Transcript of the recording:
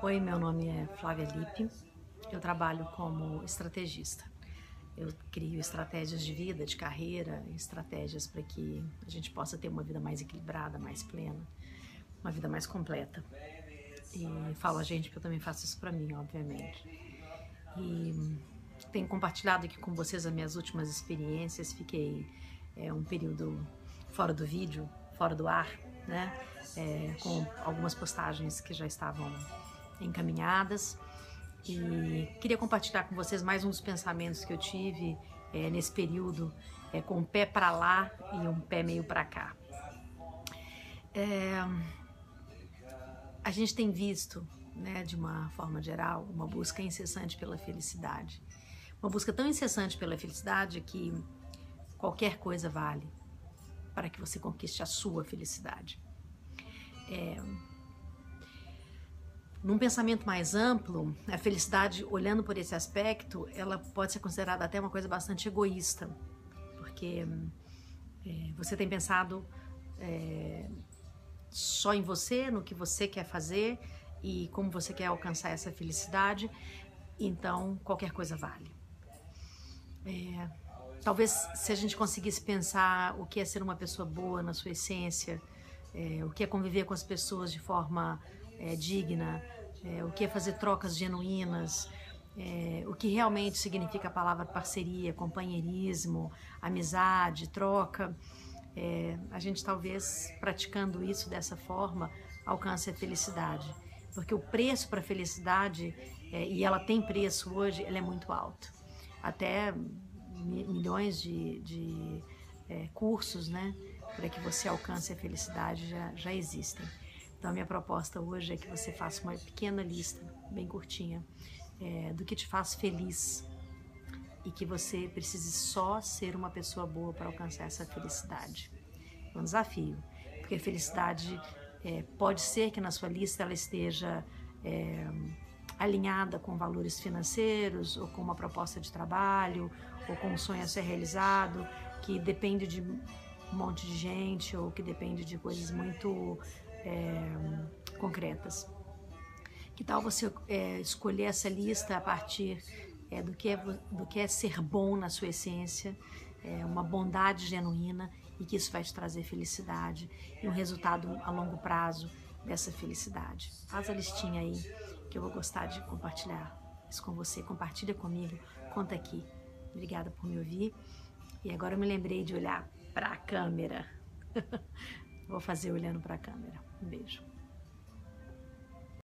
Oi, meu nome é Flávia Lippe. Eu trabalho como estrategista. Eu crio estratégias de vida, de carreira, estratégias para que a gente possa ter uma vida mais equilibrada, mais plena, uma vida mais completa. E falo a gente porque eu também faço isso para mim, obviamente. E tenho compartilhado aqui com vocês as minhas últimas experiências. Fiquei é, um período fora do vídeo, fora do ar, né? É, com algumas postagens que já estavam encaminhadas e queria compartilhar com vocês mais dos pensamentos que eu tive é, nesse período é, com um pé para lá e um pé meio para cá. É, a gente tem visto, né, de uma forma geral, uma busca incessante pela felicidade. Uma busca tão incessante pela felicidade que qualquer coisa vale para que você conquiste a sua felicidade. É, num pensamento mais amplo, a felicidade, olhando por esse aspecto, ela pode ser considerada até uma coisa bastante egoísta, porque é, você tem pensado é, só em você, no que você quer fazer e como você quer alcançar essa felicidade, então qualquer coisa vale. É, talvez se a gente conseguisse pensar o que é ser uma pessoa boa na sua essência, é, o que é conviver com as pessoas de forma é, digna, é, o que é fazer trocas genuínas, é, o que realmente significa a palavra parceria, companheirismo, amizade, troca. É, a gente talvez praticando isso dessa forma alcance a felicidade, porque o preço para a felicidade é, e ela tem preço hoje, ela é muito alto. Até milhões de, de é, cursos, né, para que você alcance a felicidade já, já existem. Então, a minha proposta hoje é que você faça uma pequena lista, bem curtinha, é, do que te faz feliz e que você precise só ser uma pessoa boa para alcançar essa felicidade. É um desafio, porque a felicidade é, pode ser que na sua lista ela esteja é, alinhada com valores financeiros, ou com uma proposta de trabalho, ou com um sonho a ser realizado, que depende de um monte de gente, ou que depende de coisas muito é, concretas. Que tal você é, escolher essa lista a partir é, do, que é, do que é ser bom na sua essência, é, uma bondade genuína e que isso vai te trazer felicidade e um resultado a longo prazo dessa felicidade. Faz a listinha aí que eu vou gostar de compartilhar isso com você. Compartilha comigo, conta aqui. Obrigada por me ouvir. E agora eu me lembrei de olhar para a câmera. Vou fazer olhando para a câmera. Um beijo.